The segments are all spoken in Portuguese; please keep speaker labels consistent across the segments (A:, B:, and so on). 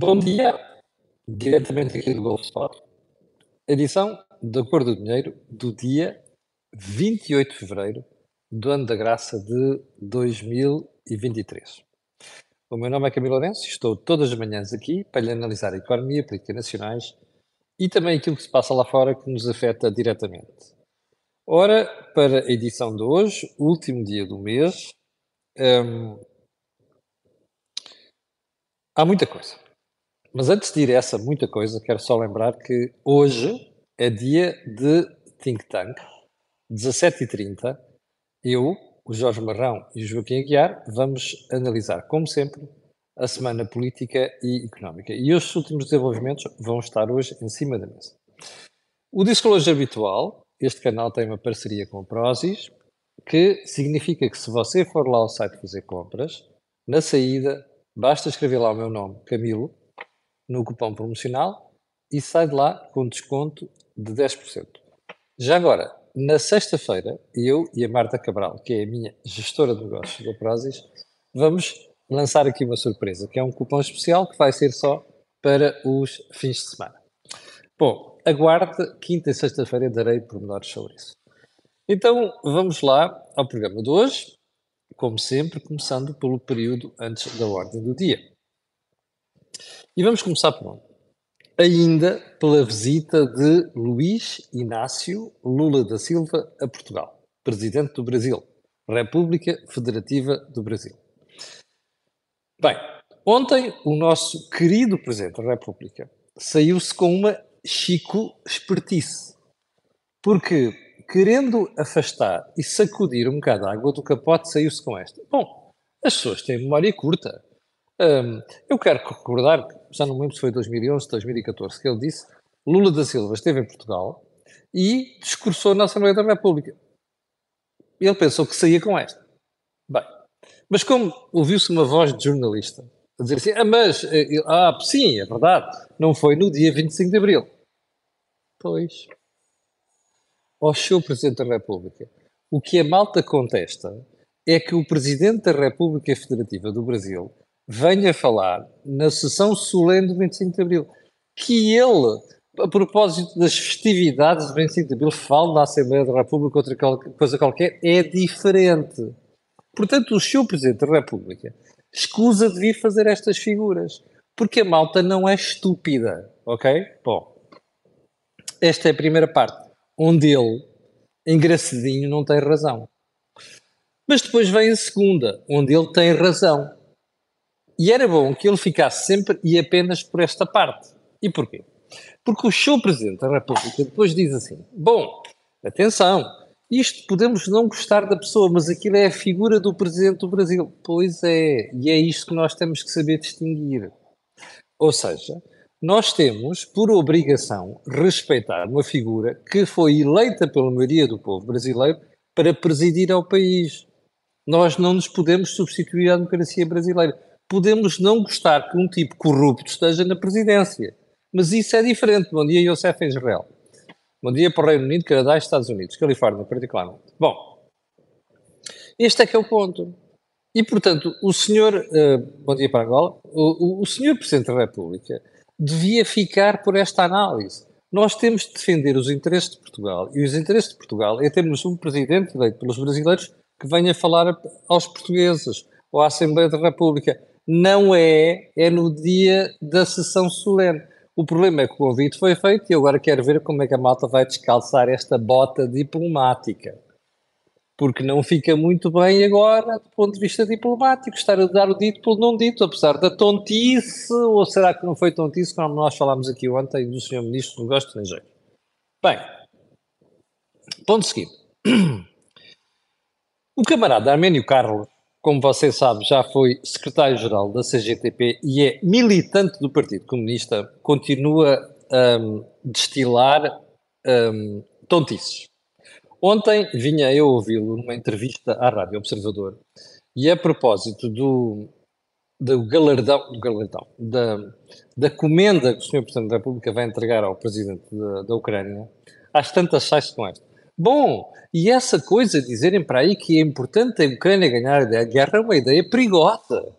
A: Bom dia, diretamente aqui do Golf Spot. Edição da Cor do Dinheiro do dia 28 de fevereiro do ano da graça de 2023. O meu nome é Camilo Lourenço e estou todas as manhãs aqui para lhe analisar a economia, política nacionais e também aquilo que se passa lá fora que nos afeta diretamente. Ora, para a edição de hoje, último dia do mês, hum, há muita coisa. Mas antes de ir a essa muita coisa, quero só lembrar que hoje é dia de Think Tank, 17h30. Eu, o Jorge Marrão e o Joaquim Aguiar vamos analisar, como sempre, a semana política e económica. E os últimos desenvolvimentos vão estar hoje em cima da mesa. O disclosure habitual, este canal tem uma parceria com a Prozis, que significa que se você for lá ao site fazer compras, na saída, basta escrever lá o meu nome, Camilo, no cupom promocional e sai de lá com desconto de 10%. Já agora, na sexta-feira, eu e a Marta Cabral, que é a minha gestora de negócios da Prozis, vamos lançar aqui uma surpresa, que é um cupom especial que vai ser só para os fins de semana. Bom, aguarde, quinta e sexta-feira darei pormenores sobre isso. Então, vamos lá ao programa de hoje, como sempre, começando pelo período antes da ordem do dia. E vamos começar por onde? Ainda pela visita de Luís Inácio Lula da Silva a Portugal, presidente do Brasil, República Federativa do Brasil. Bem, ontem o nosso querido presidente da República saiu-se com uma chico espertice, porque querendo afastar e sacudir um bocado a água do capote, saiu-se com esta. Bom, as pessoas têm memória curta. Um, eu quero recordar, já não me lembro se foi 2011, 2014, que ele disse Lula da Silva esteve em Portugal e discursou na Assembleia da República. Ele pensou que saía com esta. Bem, mas como ouviu-se uma voz de jornalista a dizer assim, ah, mas, eh, ah, sim, é verdade, não foi no dia 25 de Abril. Pois. Ó Sr. Presidente da República, o que a malta contesta é que o Presidente da República Federativa do Brasil venha falar na sessão solene do 25 de Abril. Que ele, a propósito das festividades do 25 de Abril, fale na Assembleia da República outra coisa qualquer, é diferente. Portanto, o Sr. Presidente da República escusa de vir fazer estas figuras. Porque a malta não é estúpida, ok? Bom, esta é a primeira parte, onde ele, engraçadinho, não tem razão. Mas depois vem a segunda, onde ele tem razão. E era bom que ele ficasse sempre e apenas por esta parte. E porquê? Porque o seu Presidente da República depois diz assim: bom, atenção, isto podemos não gostar da pessoa, mas aquilo é a figura do Presidente do Brasil. Pois é, e é isto que nós temos que saber distinguir. Ou seja, nós temos, por obrigação, respeitar uma figura que foi eleita pela maioria do povo brasileiro para presidir ao país. Nós não nos podemos substituir à democracia brasileira podemos não gostar que um tipo corrupto esteja na presidência. Mas isso é diferente. Bom dia, Youssef em Israel. Bom dia para o Reino Unido, Canadá e Estados Unidos, Califórnia particularmente. Bom, este é que é o ponto. E, portanto, o senhor, uh, bom dia para Angola, o, o, o senhor Presidente da República devia ficar por esta análise. Nós temos de defender os interesses de Portugal. E os interesses de Portugal é termos um presidente eleito pelos brasileiros que venha falar aos portugueses ou à Assembleia da República não é, é no dia da sessão solene. O problema é que o convite foi feito e agora quero ver como é que a malta vai descalçar esta bota diplomática. Porque não fica muito bem agora, do ponto de vista diplomático, estar a dar o dito pelo não dito, apesar da tontice, ou será que não foi tontice, como nós falámos aqui ontem do Sr. Ministro do Negócio Estrangeiro. Bem, ponto seguinte. O camarada Arménio Carlos como você sabe, já foi secretário-geral da CGTP e é militante do Partido Comunista, continua a um, destilar um, tontices. Ontem vinha eu ouvi-lo numa entrevista à Rádio Observador e a propósito do, do galardão, do galardão da, da comenda que o Sr. Presidente da República vai entregar ao Presidente da, da Ucrânia, às tantas sai com esta. Bom, e essa coisa, dizerem para aí que é importante a Ucrânia ganhar a guerra é uma ideia perigosa.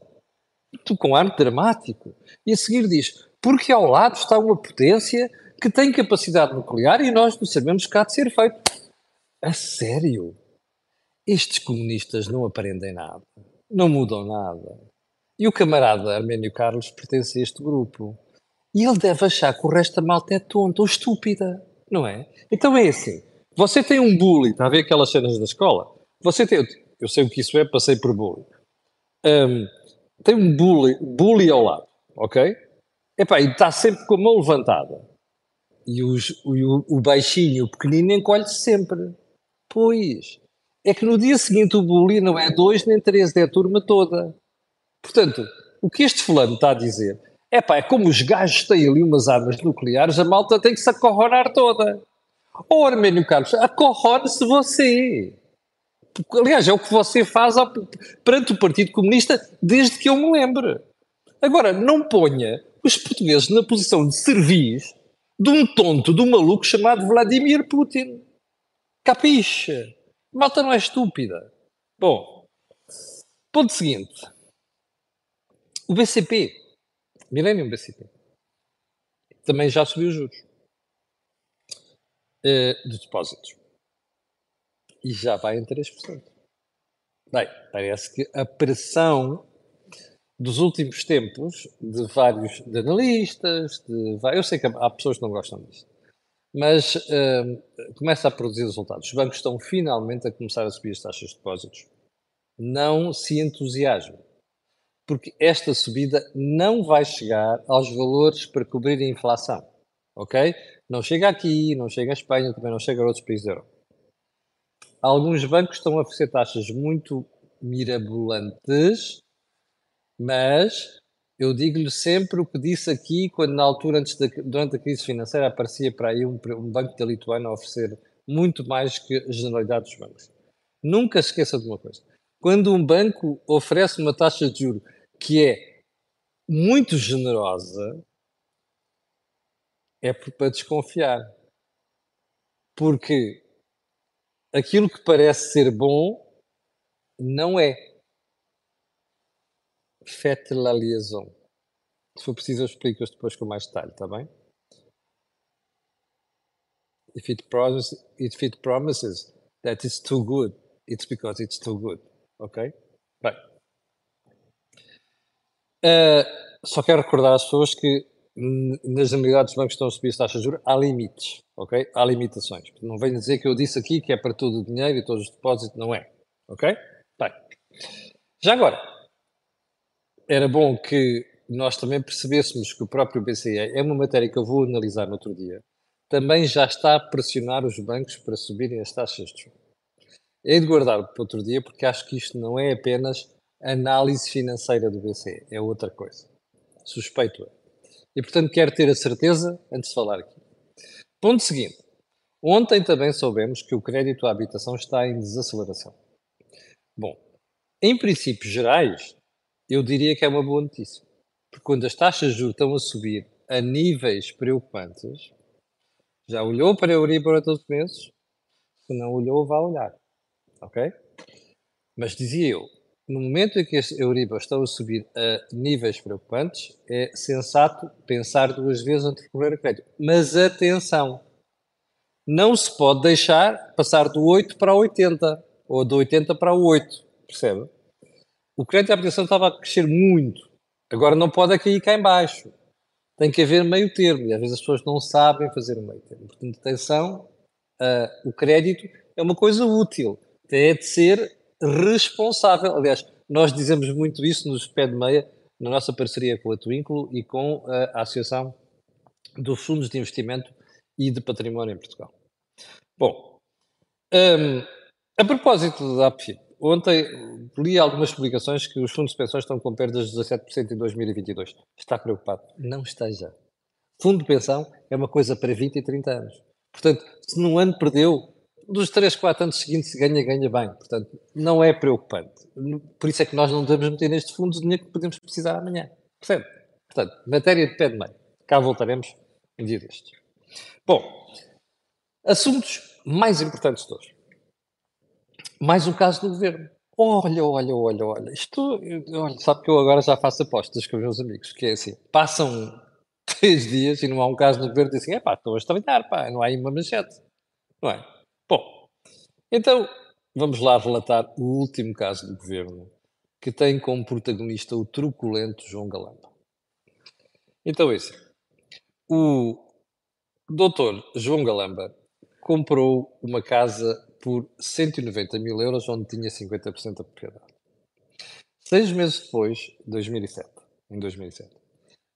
A: com ar dramático. E a seguir diz, porque ao lado está uma potência que tem capacidade nuclear e nós não sabemos há de ser feito. A sério? Estes comunistas não aprendem nada, não mudam nada. E o camarada Arménio Carlos pertence a este grupo. E ele deve achar que o resto da malta é tonta ou estúpida, não é? Então é assim, você tem um bully, está a ver aquelas cenas da escola? Você tem, eu sei o que isso é, passei por bullying. Um, tem um bully, bully ao lado, ok? Epá, e está sempre com a mão levantada. E os, o, o baixinho, o pequenino, encolhe-se sempre. Pois, é que no dia seguinte o bully não é dois nem três, é a turma toda. Portanto, o que este fulano está a dizer é pá, é como os gajos têm ali umas armas nucleares, a malta tem que se acorronar toda. Oh, Arménio Carlos, acorrone-se você. Aliás, é o que você faz ao, perante o Partido Comunista desde que eu me lembre. Agora, não ponha os portugueses na posição de servis de um tonto, de um maluco chamado Vladimir Putin. Capixa? Malta não é estúpida. Bom, ponto seguinte. O BCP, Millennium BCP, também já subiu os juros uh, dos depósitos e já vai em 3%. Bem, parece que a pressão dos últimos tempos de vários de analistas, de, eu sei que há pessoas que não gostam disto, mas uh, começa a produzir resultados. Os bancos estão finalmente a começar a subir as taxas de depósitos. Não se entusiasme, porque esta subida não vai chegar aos valores para cobrir a inflação, ok? Não chega aqui, não chega à Espanha, também não chega a outros países da Europa alguns bancos estão a oferecer taxas muito mirabolantes, mas eu digo-lhe sempre o que disse aqui, quando na altura, antes durante a crise financeira, aparecia para aí um, um banco da Lituânia a oferecer muito mais que a generalidade dos bancos. Nunca se esqueça de uma coisa. Quando um banco oferece uma taxa de juro que é muito generosa, é para desconfiar. Porque aquilo que parece ser bom não é. Faites la liaison. Se for preciso, eu explico-os depois com mais detalhe, está bem? If it, promises, if it promises that it's too good, it's because it's too good. Ok? Bem. Uh, só quero recordar às pessoas que nas generalidades dos bancos estão a subir as taxas de juros, há limites, ok? Há limitações. Não venho dizer que eu disse aqui que é para todo o dinheiro e todos os depósitos, não é, ok? Bem, já agora, era bom que nós também percebêssemos que o próprio BCE é uma matéria que eu vou analisar no outro dia, também já está a pressionar os bancos para subirem as taxas de juros. É de guardar para outro dia, porque acho que isto não é apenas análise financeira do BCE, é outra coisa. Suspeito é. E, portanto, quero ter a certeza antes de falar aqui. Ponto seguinte. Ontem também soubemos que o crédito à habitação está em desaceleração. Bom, em princípios gerais, eu diria que é uma boa notícia. Porque quando as taxas de juros estão a subir a níveis preocupantes, já olhou para a Euribor a todos os meses? Se não olhou, vá olhar. Ok? Mas dizia eu, no momento em que as Euribor estão a subir a níveis preocupantes, é sensato pensar duas vezes antes de recorrer a crédito. Mas atenção, não se pode deixar passar do 8 para 80, ou do 80 para o 8, percebe? O crédito à habitação estava a crescer muito, agora não pode cair cá em baixo. Tem que haver meio termo, e às vezes as pessoas não sabem fazer o meio termo. Portanto, atenção, uh, o crédito é uma coisa útil, tem de ser responsável. Aliás, nós dizemos muito isso nos pé de meia, na nossa parceria com a Twinkle e com a Associação dos Fundos de Investimento e de Património em Portugal. Bom, um, a propósito da APFIP, ontem li algumas publicações que os fundos de pensões estão com perdas de 17% em 2022. Está preocupado? Não esteja. Fundo de pensão é uma coisa para 20 e 30 anos. Portanto, se num ano perdeu dos 3, 4 anos seguintes, se ganha, ganha bem. Portanto, não é preocupante. Por isso é que nós não devemos meter neste fundo o dinheiro que podemos precisar amanhã. Percebe? Portanto, matéria de pé de meio. Cá voltaremos um dia destes. Bom, assuntos mais importantes de hoje. Mais um caso do governo. Olha, olha, olha, olha, isto, olha, sabe que eu agora já faço apostas com os meus amigos, que é assim, passam três dias e não há um caso no governo e dizem, é pá, estou a estabilizar, pá, não há aí uma manchete, não é? Bom, então vamos lá relatar o último caso do governo, que tem como protagonista o truculento João Galamba. Então assim, o doutor João Galamba comprou uma casa por 190 mil euros, onde tinha 50% da propriedade. Seis meses depois, 2007, em 2007,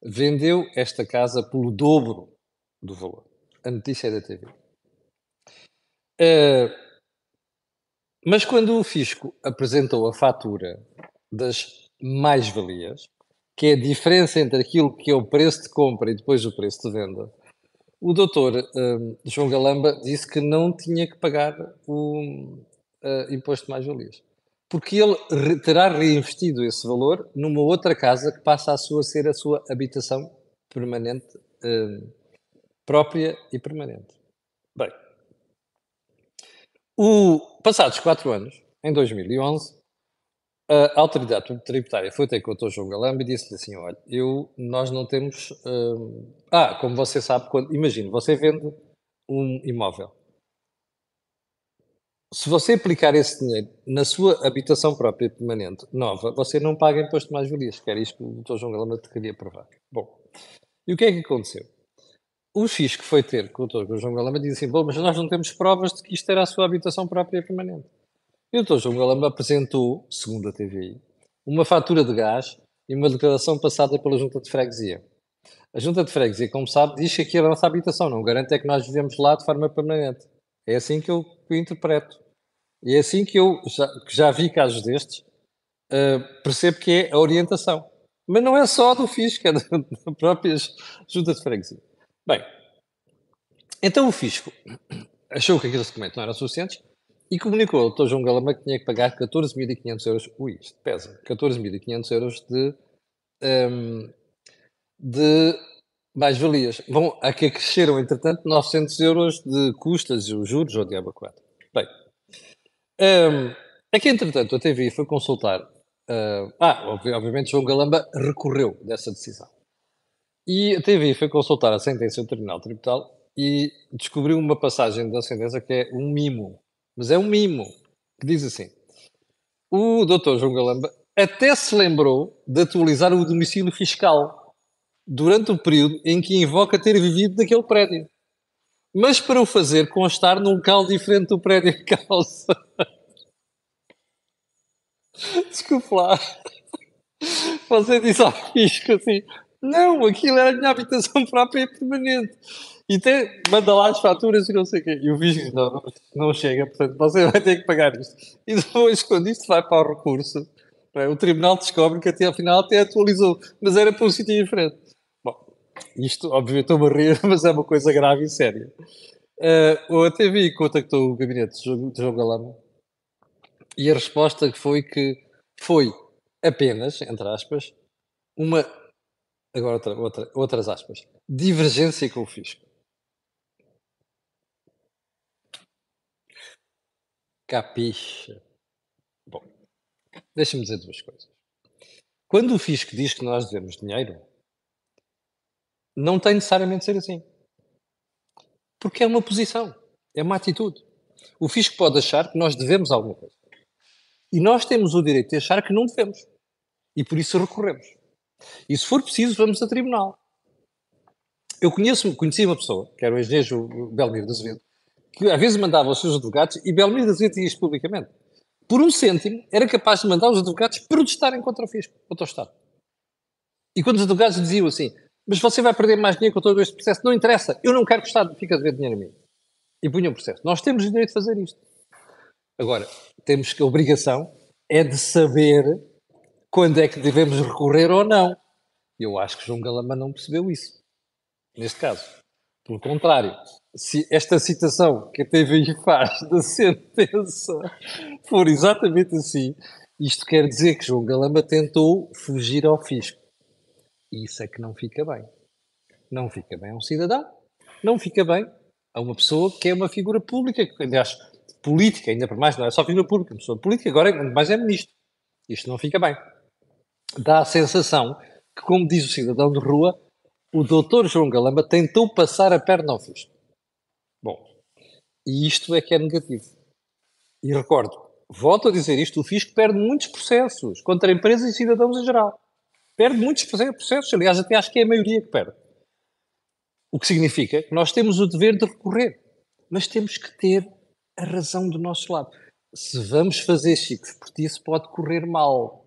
A: vendeu esta casa pelo dobro do valor. A notícia é da TV. Uh, eh, mas quando o fisco apresentou a fatura das mais-valias, que é a diferença entre aquilo que é o preço de compra e depois o preço de venda, o doutor um, João Galamba disse que não tinha que pagar o uh, imposto de mais-valias. Porque ele terá reinvestido esse valor numa outra casa que passa a sua ser a sua habitação permanente, própria e permanente. O, passados quatro anos, em 2011, a autoridade tributária foi ter com o Dr. João Galamba e disse-lhe assim: olha, eu, nós não temos. Uh... Ah, como você sabe, quando, imagine, você vende um imóvel. Se você aplicar esse dinheiro na sua habitação própria permanente, nova, você não paga imposto de mais-valias, que era isto que o Dr. João Galamba te queria provar. Bom, e o que é que aconteceu? O fisco foi ter com o Dr. João Galamba disse assim: bom, mas nós não temos provas de que isto era a sua habitação própria permanente. E o Dr. João Galamba apresentou, segundo a TVI, uma fatura de gás e uma declaração passada pela Junta de Freguesia. A Junta de Freguesia, como sabe, diz que aqui é a nossa habitação, não garante é que nós vivemos lá de forma permanente. É assim que eu, que interpreto. E é assim que eu, já, que já vi casos destes, uh, percebo que é a orientação. Mas não é só do fisco, é da própria Junta de Freguesia. Bem, então o fisco achou que aqueles documentos não eram suficientes e comunicou ao Dr. João Galama que tinha que pagar 14.500 euros, ui, isto pesa, 14.500 euros de, um, de mais-valias. Bom, a que cresceram, entretanto, 900 euros de custas, os juros ou diabo 4. Bem, um, aqui, entretanto, a TVI foi consultar. Uh, ah, obviamente, João Galamba recorreu dessa decisão. E a TVI foi consultar a sentença do Tribunal Tributal e descobriu uma passagem da sentença que é um mimo mas é um mimo, que diz assim: o doutor João Galamba até se lembrou de atualizar o domicílio fiscal durante o período em que invoca ter vivido naquele prédio. Mas para o fazer constar num local diferente do prédio em causa. Desculpe lá. Você disse ao fisco assim: não, aquilo era a minha habitação própria e permanente. E tem, manda lá as faturas e não sei o quê. E o visto não, não, chega, portanto você vai ter que pagar isto. E depois, quando isto vai para o recurso, o tribunal descobre que até ao final até atualizou, mas era para um sítio diferente. Bom, isto, obviamente, estou-me a rir, mas é uma coisa grave e séria. Uh, a TV contactou o gabinete de João Galama e a resposta foi que foi apenas, entre aspas, uma. Agora outra, outra, outras aspas. Divergência com o fisco. Capixa. Bom, deixa-me dizer duas coisas. Quando o fisco diz que nós devemos dinheiro, não tem necessariamente de ser assim. Porque é uma posição, é uma atitude. O fisco pode achar que nós devemos alguma coisa. E nós temos o direito de achar que não devemos. E por isso recorremos. E se for preciso, vamos a tribunal. Eu conheço, conheci uma pessoa, que era o engenheiro Belmiro de Azevedo, que às vezes mandava os seus advogados, e Belmiro das dizia isto publicamente, por um cêntimo, era capaz de mandar os advogados protestarem contra o fisco, contra o Estado. E quando os advogados diziam assim, mas você vai perder mais dinheiro com todo este processo, não interessa, eu não quero que o Estado fique a dever dinheiro a mim. E punham o processo. Nós temos o direito de fazer isto. Agora, temos que a obrigação é de saber quando é que devemos recorrer ou não. Eu acho que João Galama não percebeu isso, neste caso. Pelo contrário, se esta citação que a TVI faz da sentença for exatamente assim, isto quer dizer que João Galamba tentou fugir ao fisco. E isso é que não fica bem. Não fica bem a um cidadão, não fica bem a uma pessoa que é uma figura pública, que, aliás, política, ainda por mais, não é só figura pública, uma pessoa política, agora mais é ministro. Isto não fica bem. Dá a sensação que, como diz o cidadão de rua, o doutor João Galamba tentou passar a perna ao fisco. Bom, e isto é que é negativo. E recordo, volto a dizer isto, o fisco perde muitos processos contra empresas e cidadãos em geral. Perde muitos processos, aliás, até acho que é a maioria que perde. O que significa que nós temos o dever de recorrer, mas temos que ter a razão do nosso lado. Se vamos fazer chiques por isso pode correr mal.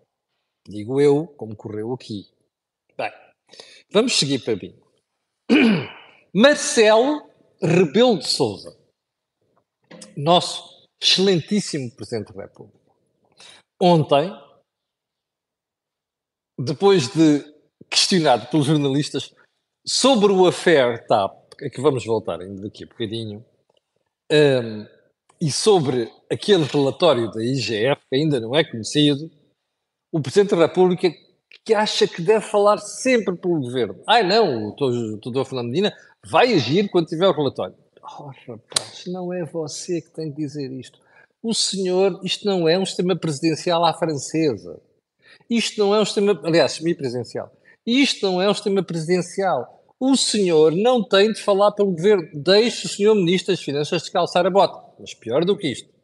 A: Digo eu, como correu aqui. Bem, vamos seguir para mim. Marcelo Rebelo de Souza, nosso excelentíssimo Presidente da República. Ontem, depois de questionado pelos jornalistas sobre o affair TAP, a que vamos voltar ainda daqui a bocadinho, um, e sobre aquele relatório da IGF, que ainda não é conhecido, o Presidente da República que acha que deve falar sempre pelo governo. Ai não, o doutor Fernando Medina vai agir quando tiver o relatório. Oh, rapaz, não é você que tem que dizer isto. O senhor, isto não é um sistema presidencial à francesa. Isto não é um sistema, aliás, semi-presidencial. Isto não é um sistema presidencial. O senhor não tem de falar pelo governo. Deixe o senhor Ministro das Finanças descalçar a bota. Mas pior do que isto.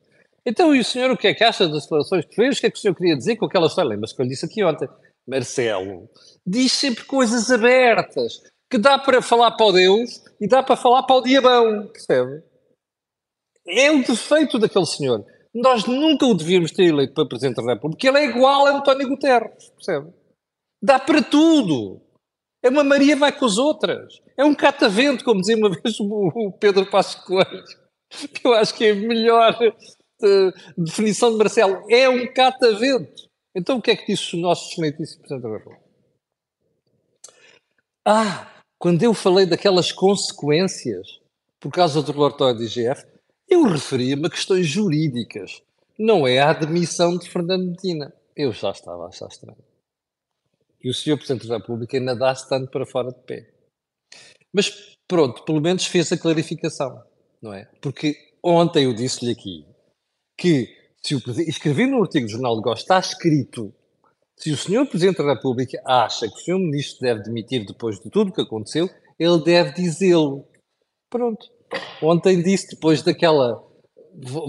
A: Então, e o senhor o que é que acha das declarações que fez? O que é que o senhor queria dizer com aquela história? Lembra-se que eu lhe disse aqui ontem. Marcelo diz sempre coisas abertas, que dá para falar para o Deus e dá para falar para o diabão, percebe? É o defeito daquele senhor. Nós nunca o devíamos ter eleito para Presidente da República, porque ele é igual a António Guterres, percebe? Dá para tudo. É uma Maria vai com as outras. É um catavento, como dizia uma vez o Pedro Passos Coelho. Eu acho que é melhor definição de Marcelo. É um catavento. Então o que é que disse o nosso excelentíssimo Presidente da República? Ah, quando eu falei daquelas consequências por causa do relatório da IGF, eu referia-me a questões jurídicas, não é a admissão de Fernando Medina. Eu já estava a achar estranho. E o Sr. Presidente da República ainda dá-se tanto para fora de pé. Mas pronto, pelo menos fez a clarificação, não é? Porque ontem eu disse-lhe aqui que se o, escrevi no artigo do Jornal de Negócios, está escrito, se o Sr. Presidente da República acha que o Sr. Ministro deve demitir depois de tudo o que aconteceu, ele deve dizê-lo. Pronto. Ontem disse, depois daquela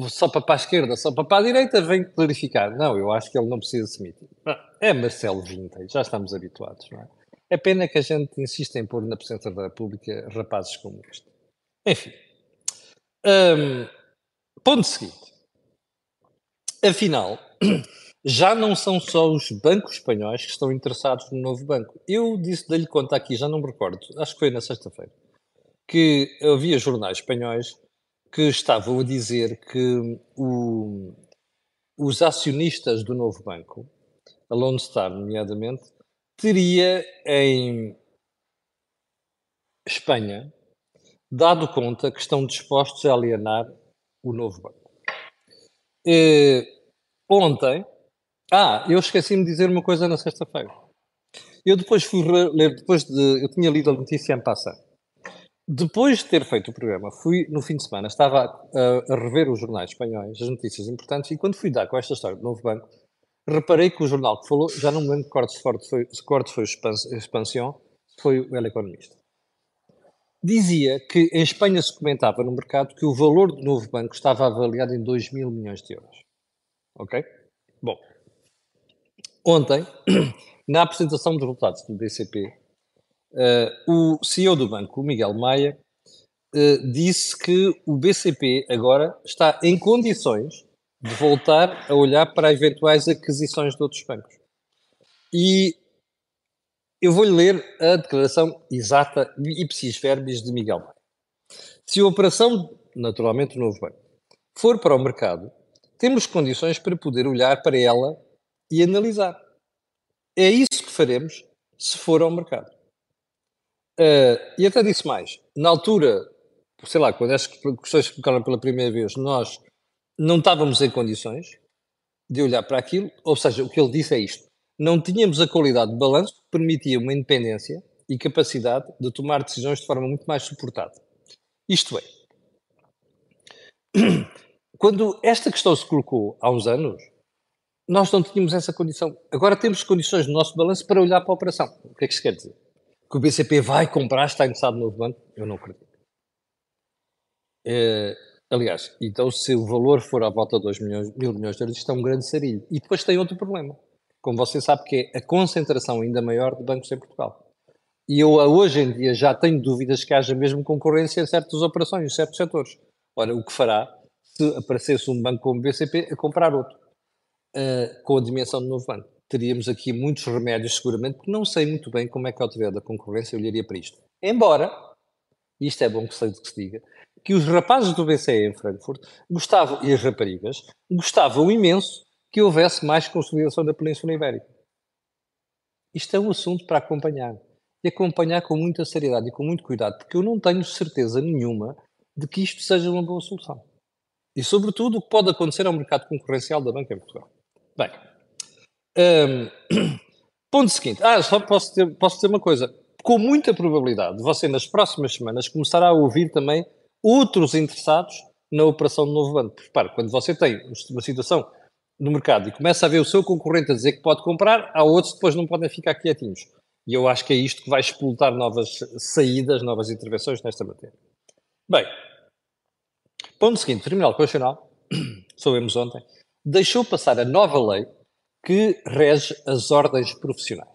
A: só para, a esquerda, só para, a direita, vem clarificar. Não, eu acho que ele não precisa se demitir. É Marcelo Vintage, já estamos habituados, não é? É pena que a gente insista em pôr na Presidência da República rapazes como este. Enfim. Um, ponto seguinte. Afinal, já não são só os bancos espanhóis que estão interessados no novo banco. Eu disse, dei-lhe conta aqui, já não me recordo, acho que foi na sexta-feira, que havia jornais espanhóis que estavam a dizer que o, os acionistas do novo banco, a Lone Star, nomeadamente, teria em Espanha dado conta que estão dispostos a alienar o novo banco. Eh, ontem, ah, eu esqueci-me de dizer uma coisa na sexta-feira. Eu depois fui ler, depois de, eu tinha lido a notícia em passar. Depois de ter feito o programa, fui no fim de semana, estava a, a, rever os jornais espanhóis, as notícias importantes, e quando fui dar com esta história do novo banco, reparei que o jornal que falou, já não me lembro se corte foi, se corte foi o Expansión, foi o El Economista dizia que em Espanha se comentava no mercado que o valor do novo banco estava avaliado em 2 mil milhões de euros. Ok? Bom, ontem, na apresentação dos resultados do BCP, uh, eh, o CEO do banco, o Miguel Maia, uh, disse que o BCP agora está em condições de voltar a olhar para eventuais aquisições de outros bancos. E eu vou-lhe ler a declaração exata ipsis verbis de Miguel Maia. Se a operação, naturalmente, novo banco, for para o mercado, temos condições para poder olhar para ela e analisar. É isso que faremos se for ao mercado. Uh, e até disse mais. Na altura, sei lá, quando estas questões se colocaram pela primeira vez, nós não estávamos em condições de olhar para aquilo, ou seja, o que ele disse é isto não tínhamos a qualidade de balanço que permitia uma independência e capacidade de tomar decisões de forma muito mais suportada. Isto é, quando esta questão se colocou há uns anos, nós não tínhamos essa condição. Agora temos condições no nosso balanço para olhar para a operação. O que é que isso quer dizer? Que o BCP vai comprar, está interessado no novo banco? Eu não acredito. É, aliás, então se o valor for à volta de 2 milhões, mil milhões de euros, isto é um grande sarilho. E depois tem outro problema. Como você sabe, que é a concentração ainda maior de bancos em Portugal. E eu hoje em dia já tenho dúvidas que haja mesmo concorrência em certas operações, em certos setores. Ora, o que fará se aparecesse um banco como o BCP a comprar outro? uh, com a dimensão do novo banco. Teríamos aqui muitos remédios, seguramente, porque não sei muito bem como é que a autoridade da concorrência olharia para isto. Embora, isto é bom que, que se diga, que os rapazes do BCE em Frankfurt gostavam, e as raparigas, gostavam imenso que houvesse mais consolidação da Península Ibérica. Isto é um assunto para acompanhar. E acompanhar com muita seriedade e com muito cuidado, porque eu não tenho certeza nenhuma de que isto seja uma boa solução. E, sobretudo, o que pode acontecer ao mercado concorrencial da banca em Portugal. Bem, um, ponto seguinte. Ah, só posso dizer, posso dizer uma coisa. Com muita probabilidade, você nas próximas semanas começará a ouvir também outros interessados na operação do novo banco. Repare, quando você tem uma situação no mercado e começa a ver o seu concorrente a dizer que pode comprar, há outros que depois não podem ficar quietinhos. E eu acho que é isto que vai explotar novas saídas, novas intervenções nesta matéria. Bem, ponto seguinte, o Tribunal Constitucional, soubemos ontem, deixou passar a nova lei que rege as ordens profissionais.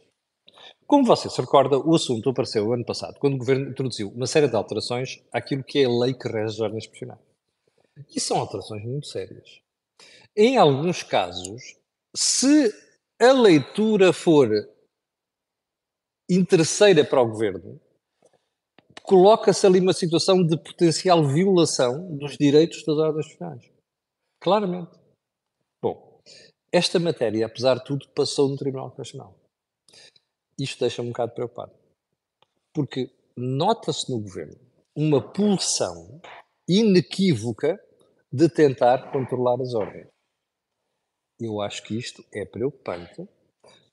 A: Como você se recorda, o assunto apareceu ano passado, quando o Governo introduziu uma série de alterações àquilo que é a lei que rege as ordens profissionais. E são alterações muito sérias. Em alguns casos, se a leitura for interesseira para o Governo, coloca-se ali uma situação de potencial violação dos direitos das ordens profissionais. Claramente. Esta matéria, apesar de tudo, passou no Tribunal Constitucional. Isto deixa-me um bocado preocupado. Porque nota-se no governo uma pulsão inequívoca de tentar controlar as ordens. Eu acho que isto é preocupante.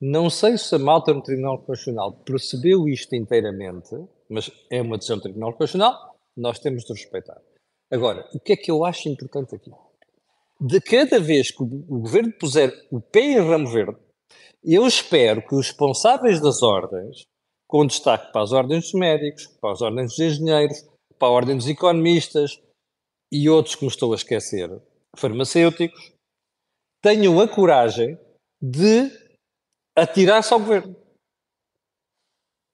A: Não sei se a malta no Tribunal Constitucional percebeu isto inteiramente, mas é uma decisão do Tribunal Constitucional, nós temos de respeitar. Agora, o que é que eu acho importante aqui? de cada vez que o governo puser o pé em ramo verde, eu espero que os responsáveis das ordens, com destaque para as ordens dos médicos, para as ordens dos engenheiros, para a ordem dos economistas e outros que me estou a esquecer, farmacêuticos, tenham a coragem de atirar-se ao governo.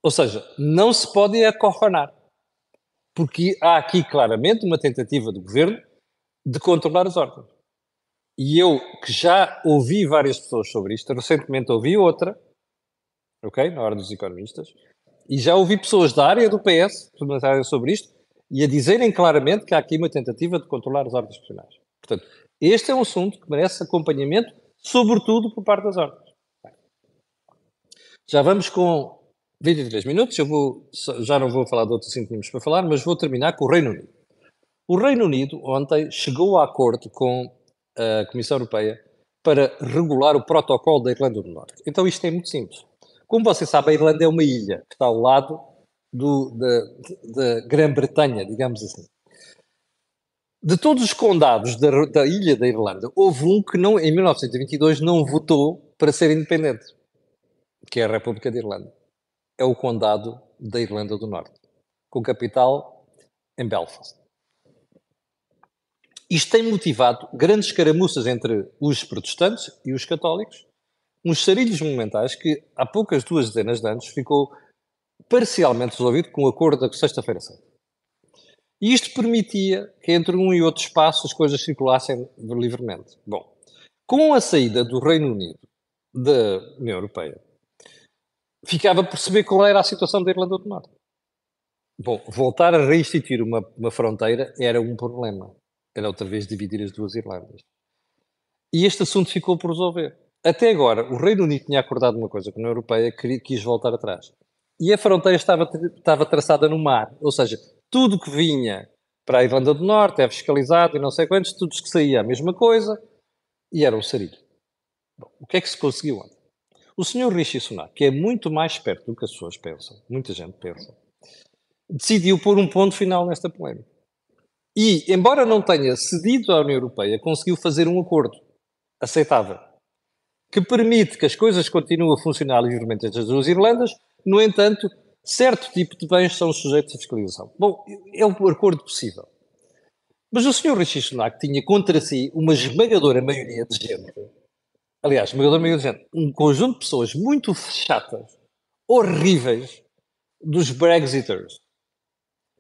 A: Ou seja, não se podem acorronar. Porque há aqui claramente uma tentativa do governo de controlar as ordens. E eu, que já ouvi várias pessoas sobre isto, recentemente ouvi outra, ok, na hora dos economistas, e já ouvi pessoas da área do PS comentarem sobre isto e a dizerem claramente que há aqui uma tentativa de controlar as ordens profissionais. Portanto, este é um assunto que merece acompanhamento, sobretudo por parte das ordens. Já vamos com 23 minutos, eu vou, já não vou falar de outros 5 minutos para falar, mas vou terminar com o Reino Unido. O Reino Unido ontem chegou a acordo com a Comissão Europeia para regular o protocolo da Irlanda do Norte. Então isto é muito simples. Como você sabe, a Irlanda é uma ilha que está ao lado da Grã-Bretanha, digamos assim. De todos os condados da, da, ilha da Irlanda, houve um que não, em 1922 não votou para ser independente, que é a República da Irlanda. É o condado da Irlanda do Norte, com capital em Belfast. Isto tem motivado grandes escaramuças entre os protestantes e os católicos, uns sarilhos momentais que, há poucas duas dezenas de anos, ficou parcialmente resolvido com o acordo da Sexta-feira Santa. E isto permitia que entre um e outro espaço as coisas circulassem livremente. Bom, com a saída do Reino Unido da União Europeia, ficava por perceber qual era a situação da Irlanda do Norte. Bom, voltar a reinstituir uma, uma fronteira era um problema era outra vez dividir as duas Irlandas. E este assunto ficou por resolver. Até agora, o Reino Unido tinha acordado uma coisa com a União Europeia, que quis voltar atrás. E a fronteira estava, estava traçada no mar. Ou seja, tudo que vinha para a Irlanda do Norte é fiscalizado e não sei quantos, tudo que saía a mesma coisa, e era um sarilho. Bom, o que é que se conseguiu ontem? O senhor Rishi Sunak, que é muito mais esperto do que as pessoas pensam, muita gente pensa, decidiu pôr um ponto final nesta polémica. E, embora não tenha cedido à União Europeia, conseguiu fazer um acordo aceitável que permite que as coisas continuem a funcionar livremente entre as duas Irlandas, no entanto, certo tipo de bens são sujeitos à fiscalização. Bom, é o acordo possível. Mas o Sr. Rishi Sunak tinha contra si uma esmagadora maioria de gente. Aliás, esmagadora maioria de gente. Um conjunto de pessoas muito chatas, horríveis, dos Brexiters.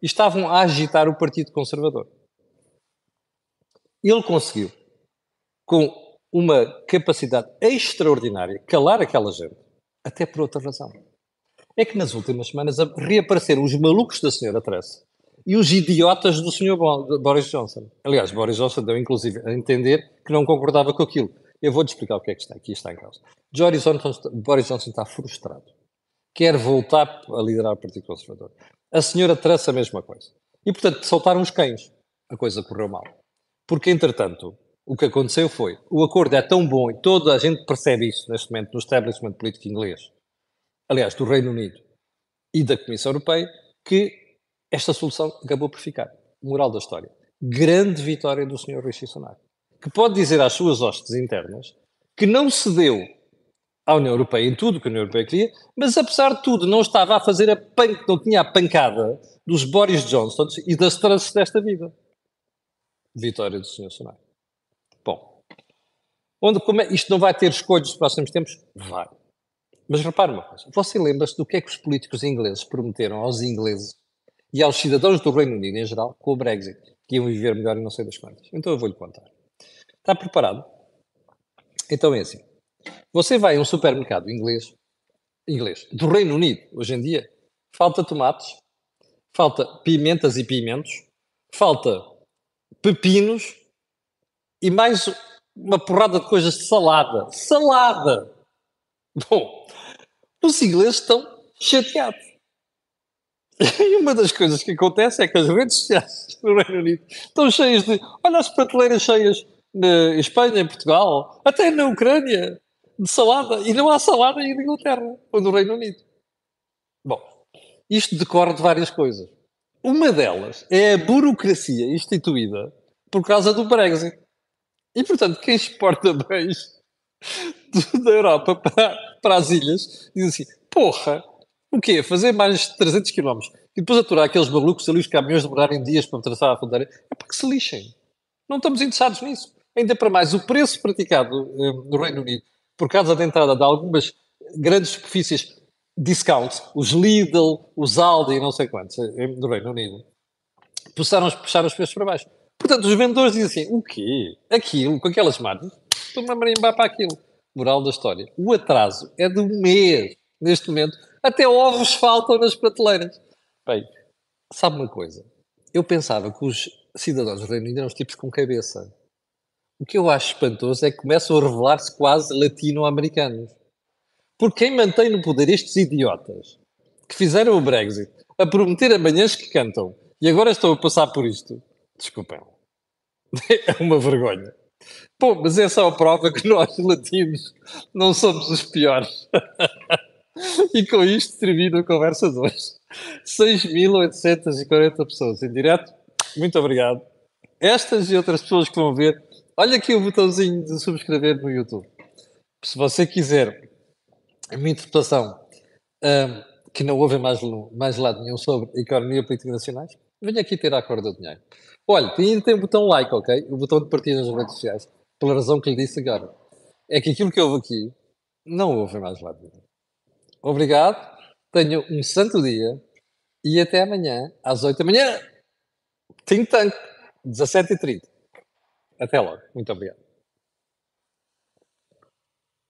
A: E estavam a agitar o Partido Conservador. Ele conseguiu, com uma capacidade extraordinária, calar aquela gente, até por outra razão. É que nas últimas semanas reapareceram os malucos da senhora Tressa e os idiotas do Sr. Boris Johnson. Aliás, Boris Johnson deu inclusive a entender que não concordava com aquilo. Eu vou-te explicar o que é que está aqui está em causa. Boris Johnson, Boris Johnson está frustrado. Quer voltar a liderar o Partido Conservador. A senhora Truss a mesma coisa. E, portanto, soltaram os cães. A coisa correu mal. Porque, entretanto, o que aconteceu foi, o acordo é tão bom e toda a gente percebe isso neste momento no establishment político inglês, aliás, do Reino Unido e da Comissão Europeia, que esta solução acabou por ficar. Moral da história. Grande vitória do Sr. Rishi Sunak, que pode dizer às suas hostes internas que não cedeu à União Europeia em tudo que a União Europeia queria, mas apesar de tudo não estava a fazer a pan... não tinha a pancada dos Boris Johnson e das tranças desta vida. Vitória do Sr. Sunak. Bom, onde, como é, isto não vai ter escolhas nos próximos tempos? Vai. Mas repare uma coisa, você lembra-se do que é que os políticos ingleses prometeram aos ingleses e aos cidadãos do Reino Unido em geral com o Brexit, que iam viver melhor e não sei das quantas. Então eu vou-lhe contar. Está preparado? Então é assim. Você vai a um supermercado inglês, inglês, do Reino Unido, hoje em dia, falta tomates, falta pimentas e pimentos, falta pepinos e mais uma porrada de coisas de salada. Salada! Bom, os ingleses estão chateados. E uma das coisas que acontece é que as redes sociais no Reino Unido estão cheias de. Olha as prateleiras cheias na Espanha, em Portugal, até na Ucrânia, de salada. E não há salada em Inglaterra ou no Reino Unido. Bom, isto decorre de várias coisas. Uma delas é a burocracia instituída por causa do Brexit. E, portanto, quem exporta bens da Europa para, para as ilhas diz assim: porra, o quê? Fazer mais de 300 km e depois aturar aqueles malucos ali, os caminhões demorarem dias para atravessar a fronteira, é para que se lixem. Não estamos interessados nisso. Ainda para mais, o preço praticado eh, no Reino Unido por causa da entrada de algumas grandes superfícies discount, os Lidl, os Aldi não sei quantos, eh, no Reino Unido, puxaram, puxaram os preços para baixo. Portanto, os vendedores dizem assim, o quê? Aquilo, com aquelas marcas, estou-me a marimbar para aquilo. Moral da história. O atraso é de um mês, neste momento, até ovos faltam nas prateleiras. Bem, sabe uma coisa? Eu pensava que os cidadãos do Reino Unido eram os tipos com cabeça. O que eu acho espantoso é que começam a revelar-se quase latino-americanos. Porque quem mantém no poder estes idiotas que fizeram o Brexit a prometer amanhãs que cantam e agora estão a passar por isto, desculpem, é uma vergonha. Bom, mas é só a prova que nós, latinos, não somos os piores. E com isto termino a conversa de hoje. 6.840 pessoas em direto. Muito obrigado. Estas e outras pessoas que vão ver, olha aqui o botãozinho de subscrever no YouTube. Se você quiser uma interpretação um, que não houve mais, mais lado nenhum sobre economia e política nacionais, venha aqui ter a corda do dinheiro. Olha, ainda tem o botão like, ok? O botão de partilha nas redes sociais. Pela razão que lhe disse agora. É que aquilo que houve aqui não houve mais nenhum. Obrigado, tenho um santo dia e até amanhã, às 8 da manhã. Think Tank, 17h30. Até logo. Muito obrigado.